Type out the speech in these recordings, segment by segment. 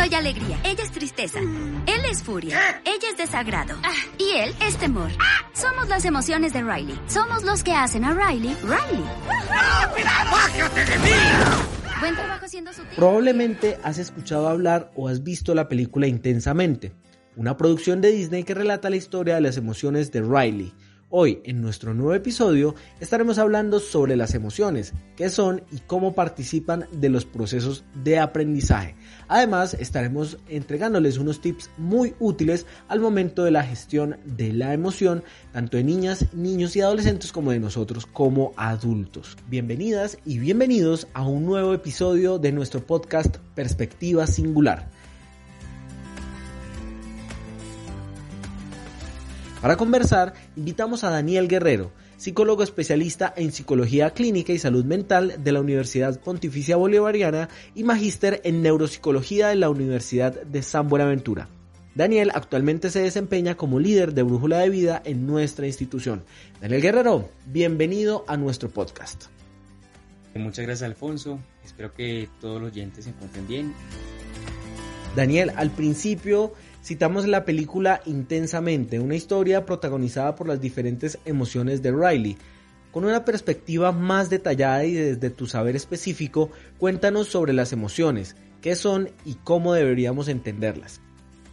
soy alegría, ella es tristeza. Él es furia, ella es desagrado. Y él es temor. Somos las emociones de Riley. Somos los que hacen a Riley, Riley. ¡Bájate de mí! Buen trabajo siendo su Probablemente has escuchado hablar o has visto la película Intensamente, una producción de Disney que relata la historia de las emociones de Riley, Hoy, en nuestro nuevo episodio, estaremos hablando sobre las emociones, qué son y cómo participan de los procesos de aprendizaje. Además, estaremos entregándoles unos tips muy útiles al momento de la gestión de la emoción, tanto de niñas, niños y adolescentes como de nosotros como adultos. Bienvenidas y bienvenidos a un nuevo episodio de nuestro podcast Perspectiva Singular. Para conversar, invitamos a Daniel Guerrero, psicólogo especialista en psicología clínica y salud mental de la Universidad Pontificia Bolivariana y magíster en neuropsicología de la Universidad de San Buenaventura. Daniel actualmente se desempeña como líder de Brújula de Vida en nuestra institución. Daniel Guerrero, bienvenido a nuestro podcast. Muchas gracias Alfonso, espero que todos los oyentes se encuentren bien. Daniel, al principio citamos la película Intensamente, una historia protagonizada por las diferentes emociones de Riley. Con una perspectiva más detallada y desde tu saber específico, cuéntanos sobre las emociones, qué son y cómo deberíamos entenderlas.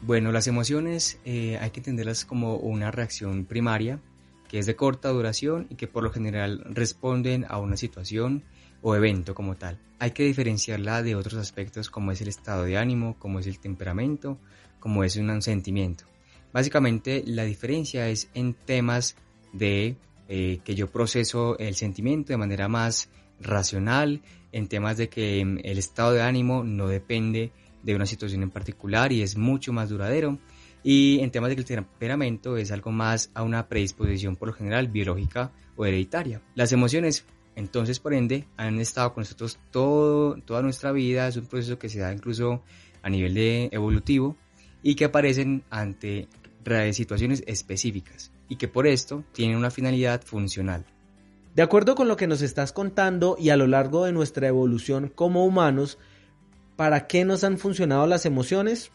Bueno, las emociones eh, hay que entenderlas como una reacción primaria que es de corta duración y que por lo general responden a una situación o evento como tal. Hay que diferenciarla de otros aspectos como es el estado de ánimo, como es el temperamento como es un sentimiento. Básicamente la diferencia es en temas de eh, que yo proceso el sentimiento de manera más racional, en temas de que mm, el estado de ánimo no depende de una situación en particular y es mucho más duradero. Y en temas de que el temperamento es algo más a una predisposición por lo general biológica o hereditaria. Las emociones, entonces, por ende, han estado con nosotros todo, toda nuestra vida. Es un proceso que se da incluso a nivel de evolutivo y que aparecen ante situaciones específicas y que por esto tienen una finalidad funcional. De acuerdo con lo que nos estás contando y a lo largo de nuestra evolución como humanos, ¿para qué nos han funcionado las emociones?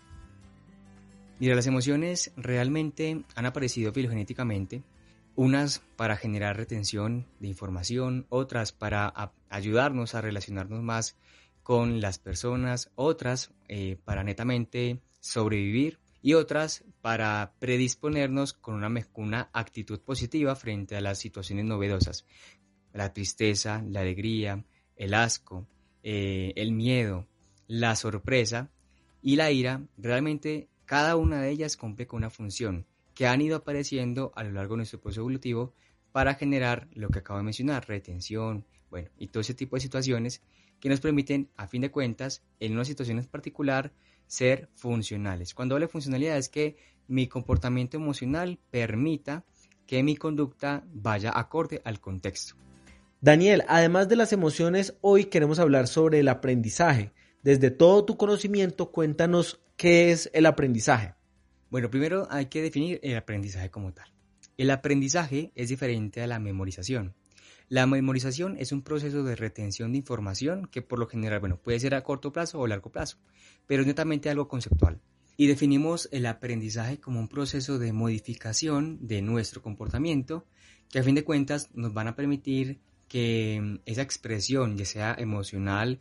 Mira, las emociones realmente han aparecido filogenéticamente, unas para generar retención de información, otras para ayudarnos a relacionarnos más con las personas, otras eh, para netamente sobrevivir y otras para predisponernos con una, una actitud positiva frente a las situaciones novedosas. La tristeza, la alegría, el asco, eh, el miedo, la sorpresa y la ira, realmente cada una de ellas cumple con una función que han ido apareciendo a lo largo de nuestro proceso evolutivo para generar lo que acabo de mencionar, retención, bueno, y todo ese tipo de situaciones que nos permiten, a fin de cuentas, en una situación particular, ser funcionales. Cuando hablo de funcionalidad es que mi comportamiento emocional permita que mi conducta vaya acorde al contexto. Daniel, además de las emociones, hoy queremos hablar sobre el aprendizaje. Desde todo tu conocimiento, cuéntanos qué es el aprendizaje. Bueno, primero hay que definir el aprendizaje como tal. El aprendizaje es diferente a la memorización. La memorización es un proceso de retención de información que por lo general, bueno, puede ser a corto plazo o largo plazo, pero es netamente algo conceptual. Y definimos el aprendizaje como un proceso de modificación de nuestro comportamiento que a fin de cuentas nos van a permitir que mm, esa expresión, ya sea emocional,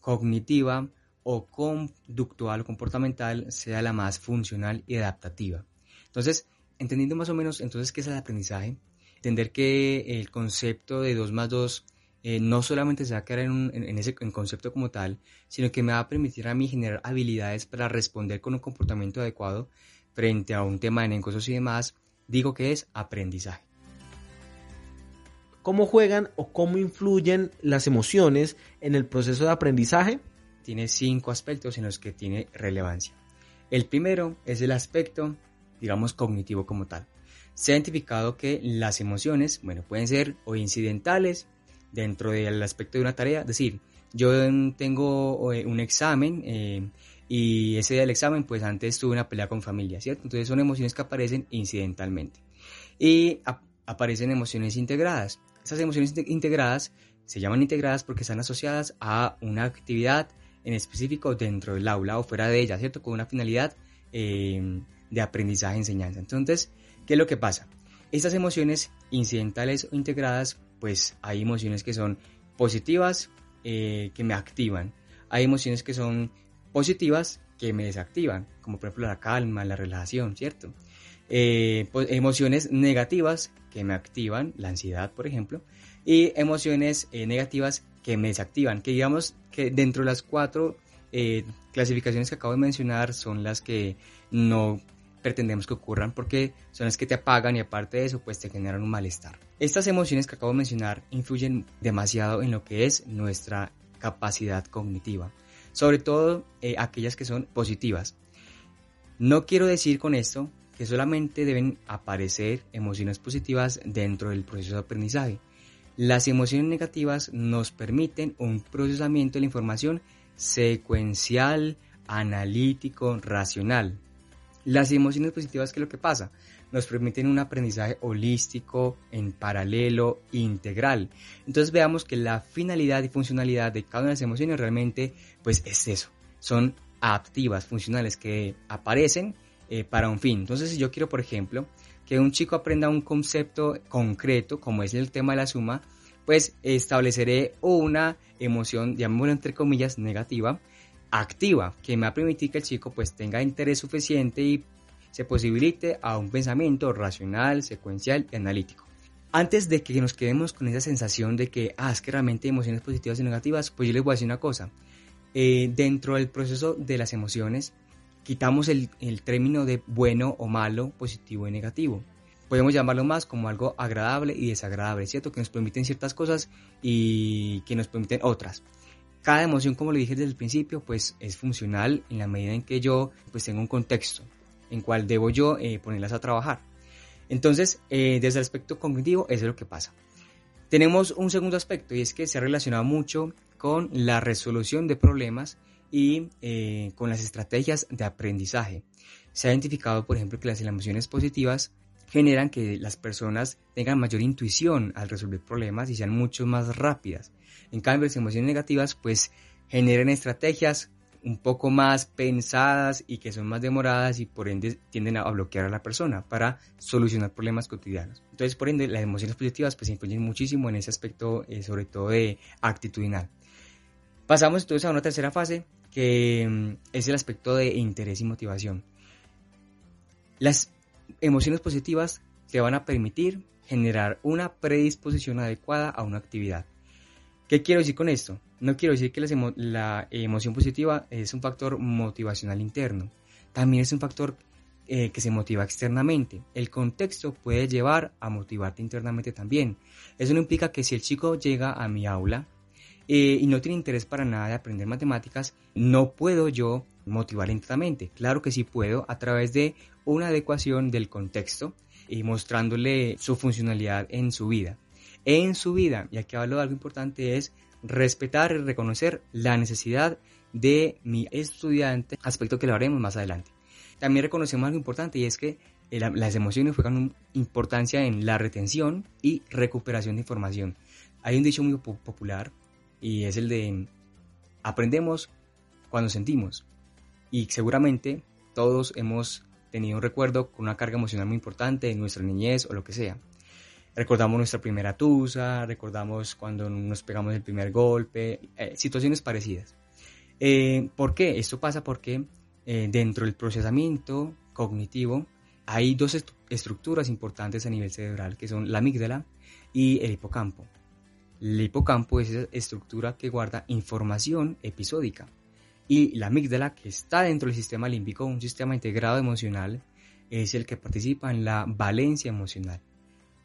cognitiva o conductual o comportamental, sea la más funcional y adaptativa. Entonces, entendiendo más o menos entonces qué es el aprendizaje, entender que el concepto de 2 más 2 eh, no solamente se va a quedar en, ese concepto como tal, sino que me va a permitir a mí generar habilidades para responder con un comportamiento adecuado frente a un tema de negocios y demás, digo que es aprendizaje. ¿Cómo juegan o cómo influyen las emociones en el proceso de aprendizaje? Tiene cinco aspectos en los que tiene relevancia. El primero es el aspecto, digamos, cognitivo como tal. Se ha identificado que las emociones, bueno, pueden ser o incidentales dentro del aspecto de una tarea, es decir, yo tengo eh, un examen eh, y ese día del examen, pues antes tuve una pelea con familia, ¿cierto? Entonces son emociones que aparecen incidentalmente. Y aparecen emociones integradas. Esas emociones integradas se llaman integradas porque están asociadas a una actividad en específico dentro del aula o fuera de ella, ¿cierto? Con una finalidad eh, de aprendizaje, enseñanza. Entonces, ¿qué es lo que pasa? Estas emociones incidentales o integradas, pues hay emociones que son positivas, eh, que me activan. Hay emociones que son positivas que me desactivan, como por ejemplo la calma, la relajación, ¿cierto? Eh, pues, emociones negativas que me activan, la ansiedad, por ejemplo, y emociones eh, negativas que me desactivan, que digamos que dentro de las cuatro clasificaciones que acabo de mencionar son las que no pretendemos que ocurran porque son las que te apagan y aparte de eso pues te generan un malestar. Estas emociones que acabo de mencionar influyen demasiado en lo que es nuestra capacidad cognitiva, sobre todo eh, aquellas que son positivas. No quiero decir con esto que solamente deben aparecer emociones positivas dentro del proceso de aprendizaje. Las emociones negativas nos permiten un procesamiento de la información secuencial, analítico, racional. Las emociones positivas, ¿qué es lo que pasa? Nos permiten un aprendizaje holístico, en paralelo, integral. Entonces veamos que la finalidad y funcionalidad de cada una de las emociones realmente pues es eso. Son activas, funcionales, que aparecen eh, para un fin. Entonces si yo quiero, por ejemplo, que un chico aprenda un concepto concreto, como es el tema de la suma, pues estableceré una emoción, llamémoslo entre comillas, negativa, activa, que me va a permitir que el chico pues tenga interés suficiente y se posibilite a un pensamiento racional, secuencial y analítico. Antes de que nos quedemos con esa sensación de que, ah, es que realmente hay emociones positivas y negativas, pues yo les voy a decir una cosa. Eh, dentro del proceso de las emociones, quitamos el, el término de bueno o malo, positivo y negativo. Podemos llamarlo más como algo agradable y desagradable, ¿cierto? Que nos permiten ciertas cosas y que nos permiten otras. Cada emoción, como le dije desde el principio, pues es funcional en la medida en que yo pues tengo un contexto en cual debo yo eh, ponerlas a trabajar. Entonces, eh, desde el aspecto cognitivo, eso es lo que pasa. Tenemos un segundo aspecto y es que se ha relacionado mucho con la resolución de problemas y eh, con las estrategias de aprendizaje. Se ha identificado, por ejemplo, que las emociones positivas generan que las personas tengan mayor intuición al resolver problemas y sean mucho más rápidas. En cambio, las emociones negativas pues generan estrategias un poco más pensadas y que son más demoradas y por ende tienden a bloquear a la persona para solucionar problemas cotidianos. Entonces, por ende, las emociones positivas pues influyen muchísimo en ese aspecto, eh, sobre todo de actitudinal. Pasamos entonces a una tercera fase que mm, es el aspecto de interés y motivación. Las emociones positivas te van a permitir generar una predisposición adecuada a una actividad. ¿Qué quiero decir con esto? No quiero decir que la emoción positiva es un factor motivacional interno. También es un factor eh, que se motiva externamente. El contexto puede llevar a motivarte internamente también. Eso no implica que si el chico llega a mi aula eh, y no tiene interés para nada de aprender matemáticas, no puedo yo motivar internamente. Claro que sí puedo a través de una adecuación del contexto y mostrándole su funcionalidad en su vida en su vida. Y aquí hablo de algo importante, es respetar y reconocer la necesidad de mi estudiante, aspecto que lo haremos más adelante. También reconocemos algo importante y es que las emociones juegan importancia en la retención y recuperación de información. Hay un dicho muy popular y es el de aprendemos cuando sentimos. Y seguramente todos hemos tenido un recuerdo con una carga emocional muy importante en nuestra niñez o lo que sea. Recordamos nuestra primera tusa, recordamos cuando nos pegamos el primer golpe, eh, situaciones parecidas. Eh, ¿Por qué? Esto pasa porque eh, dentro del procesamiento cognitivo hay dos estructuras importantes a nivel cerebral, que son la amígdala y el hipocampo. El hipocampo es esa estructura que guarda información episódica. Y la amígdala, que está dentro del sistema límbico, un sistema integrado emocional, es el que participa en la valencia emocional.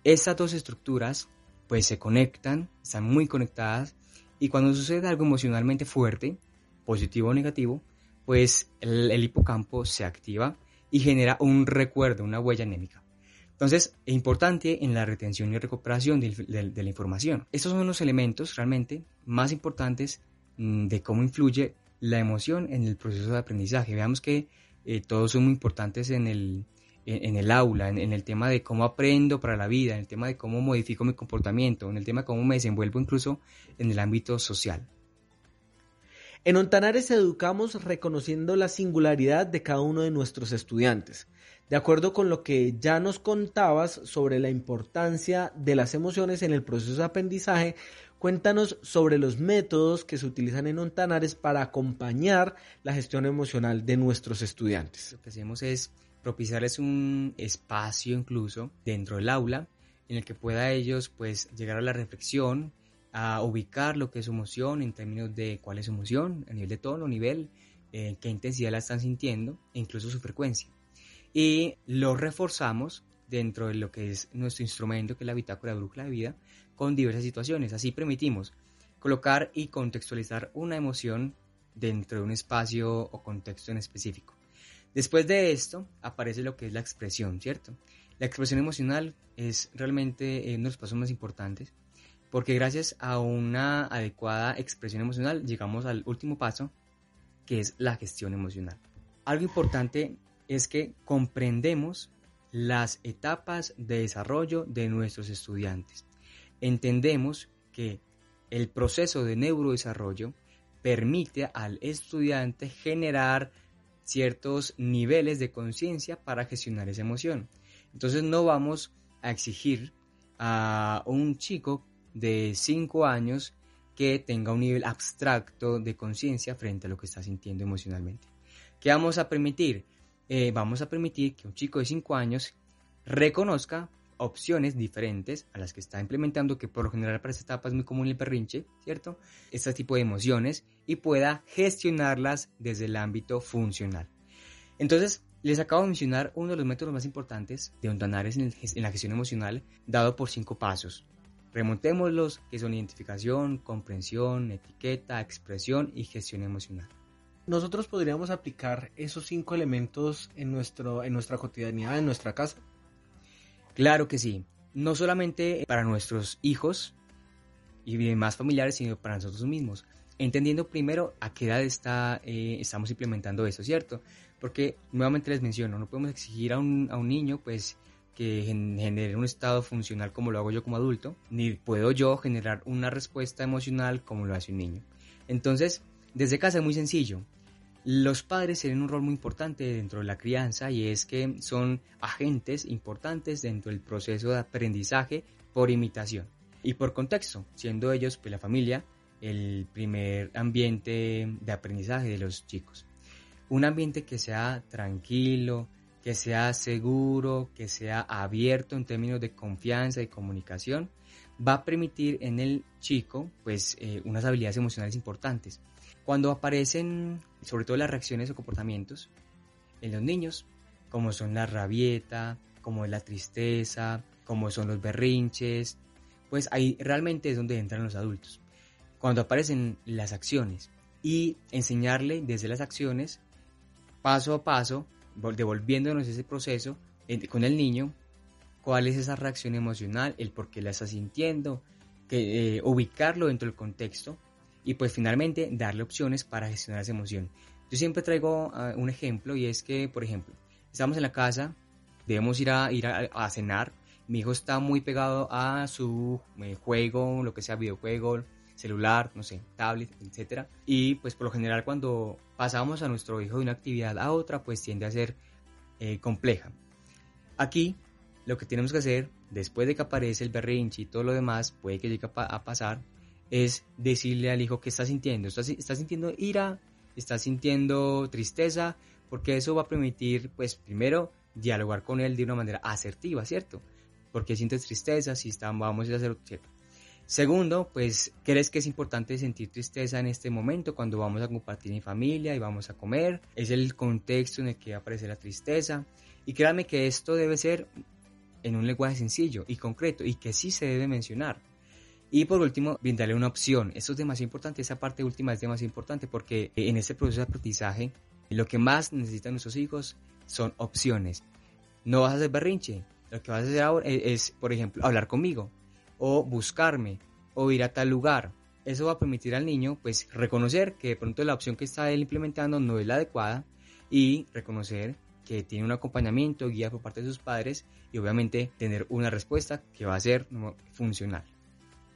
Estas dos estructuras pues se conectan, están muy conectadas y cuando sucede algo emocionalmente fuerte, positivo o negativo, pues el, hipocampo se activa y genera un recuerdo, una huella anémica. Entonces, es importante en la retención y recuperación de, la información. Estos son los elementos realmente más importantes mm, de cómo influye la emoción en el proceso de aprendizaje. Veamos que eh, todos son muy importantes en el, en, el aula, en, el tema de cómo aprendo para la vida, en el tema de cómo modifico mi comportamiento, en el tema de cómo me desenvuelvo incluso en el ámbito social. En Ontanares educamos reconociendo la singularidad de cada uno de nuestros estudiantes. De acuerdo con lo que ya nos contabas sobre la importancia de las emociones en el proceso de aprendizaje, cuéntanos sobre los métodos que se utilizan en Ontanares para acompañar la gestión emocional de nuestros estudiantes. Lo que hacemos es propiciarles un espacio incluso dentro del aula en el que pueda ellos pues llegar a la reflexión, a ubicar lo que es su emoción en términos de cuál es su emoción, a nivel de tono, nivel, eh, qué intensidad la están sintiendo e incluso su frecuencia. Y lo reforzamos dentro de lo que es nuestro instrumento, que es la bitácora de brújula de vida, con diversas situaciones. Así permitimos colocar y contextualizar una emoción dentro de un espacio o contexto en específico. Después de esto aparece lo que es la expresión, ¿cierto? La expresión emocional es realmente eh, uno de los pasos más importantes porque gracias a una adecuada expresión emocional llegamos al último paso, que es la gestión emocional. Algo importante es que comprendemos las etapas de desarrollo de nuestros estudiantes. Entendemos que el proceso de neurodesarrollo permite al estudiante generar ciertos niveles de conciencia para gestionar esa emoción. Entonces no vamos a exigir a un chico de 5 años que tenga un nivel abstracto de conciencia frente a lo que está sintiendo emocionalmente. ¿Qué vamos a permitir? Eh, vamos a permitir que un chico de 5 años reconozca opciones diferentes a las que está implementando, que por lo general para esta etapa es muy común el perrinche, ¿cierto? Este tipo de emociones y pueda gestionarlas desde el ámbito funcional. Entonces, les acabo de mencionar uno de los métodos más importantes de Ontanares en, en la gestión emocional, dado por cinco pasos. Remontémoslos, que son identificación, comprensión, etiqueta, expresión y gestión emocional. Nosotros podríamos aplicar esos cinco elementos en, nuestro, en nuestra cotidianidad, en nuestra casa. Claro que sí. No solamente para nuestros hijos y demás familiares, sino para nosotros mismos. Entendiendo primero a qué edad está, eh, estamos implementando eso, ¿cierto? Porque nuevamente les menciono, no podemos exigir a un, a un niño, pues, que genere un estado funcional como lo hago yo como adulto, ni puedo yo generar una respuesta emocional como lo hace un niño. Entonces, desde casa es muy sencillo. Los padres tienen un rol muy importante dentro de la crianza y es que son agentes importantes dentro del proceso de aprendizaje por imitación y por contexto, siendo ellos, pues la familia, el primer ambiente de aprendizaje de los chicos. Un ambiente que sea tranquilo, que sea seguro, que sea abierto en términos de confianza y comunicación, va a permitir en el chico pues eh, unas habilidades emocionales importantes. Cuando aparecen sobre todo las reacciones o comportamientos en los niños, como son la rabieta, como es la tristeza, como son los berrinches, pues ahí realmente es donde entran los adultos. Cuando aparecen las acciones y enseñarle desde las acciones, paso a paso, devolviéndonos ese proceso con el niño, cuál es esa reacción emocional, el por qué la está sintiendo, que, eh, ubicarlo dentro del contexto y pues finalmente darle opciones para gestionar esa emoción. Yo siempre traigo ah, un ejemplo y es que, por ejemplo, estamos en la casa, debemos ir a, ir a, cenar, mi hijo está muy pegado a su eh, juego, lo que sea videojuego, celular, no sé, tablet, etcétera. Y pues por lo general cuando pasamos a nuestro hijo de una actividad a otra, pues tiende a ser eh, compleja. Aquí lo que tenemos que hacer, después de que aparece el berrinche y todo lo demás, puede que llegue a, pasar, es decirle al hijo que está sintiendo. Está, está sintiendo ira, está sintiendo tristeza, porque eso va a permitir, pues primero, dialogar con él de una manera asertiva, ¿cierto? Porque sientes tristeza, si estamos, vamos a hacer, ¿cierto? Segundo, pues, ¿crees que es importante sentir tristeza en este momento cuando vamos a compartir en familia y vamos a comer? Es el contexto en el que aparece la tristeza. Y créanme que esto debe ser en un lenguaje sencillo y concreto y que sí se debe mencionar. Y por último, brindarle una opción. Esto es demasiado importante, esa parte última es demasiado importante porque en este proceso de aprendizaje lo que más necesitan nuestros hijos son opciones. No vas a hacer berrinche, lo que vas a hacer ahora es, por ejemplo, hablar conmigo o buscarme o ir a tal lugar. Eso va a permitir al niño pues reconocer que de pronto la opción que está él implementando no es la adecuada y reconocer que tiene un acompañamiento, guía por parte de sus padres y obviamente tener una respuesta que va a ser funcional.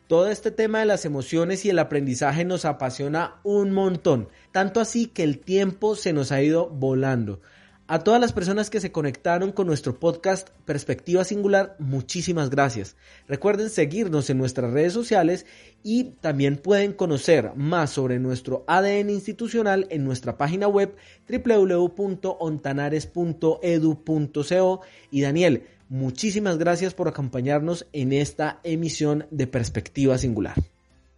Todo este tema de las emociones y el aprendizaje nos apasiona un montón, tanto así que el tiempo se nos ha ido volando. A todas las personas que se conectaron con nuestro podcast Perspectiva Singular, muchísimas gracias. Recuerden seguirnos en nuestras redes sociales y también pueden conocer más sobre nuestro ADN institucional en nuestra página web www.ontanares.edu.co. Y Daniel, muchísimas gracias por acompañarnos en esta emisión de Perspectiva Singular.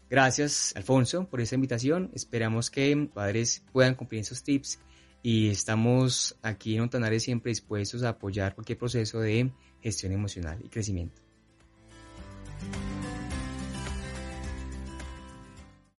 Gracias, Alfonso, por esta invitación. Esperamos que padres puedan cumplir esos tips y estamos aquí en Ontanare siempre dispuestos a apoyar cualquier proceso de gestión emocional y crecimiento.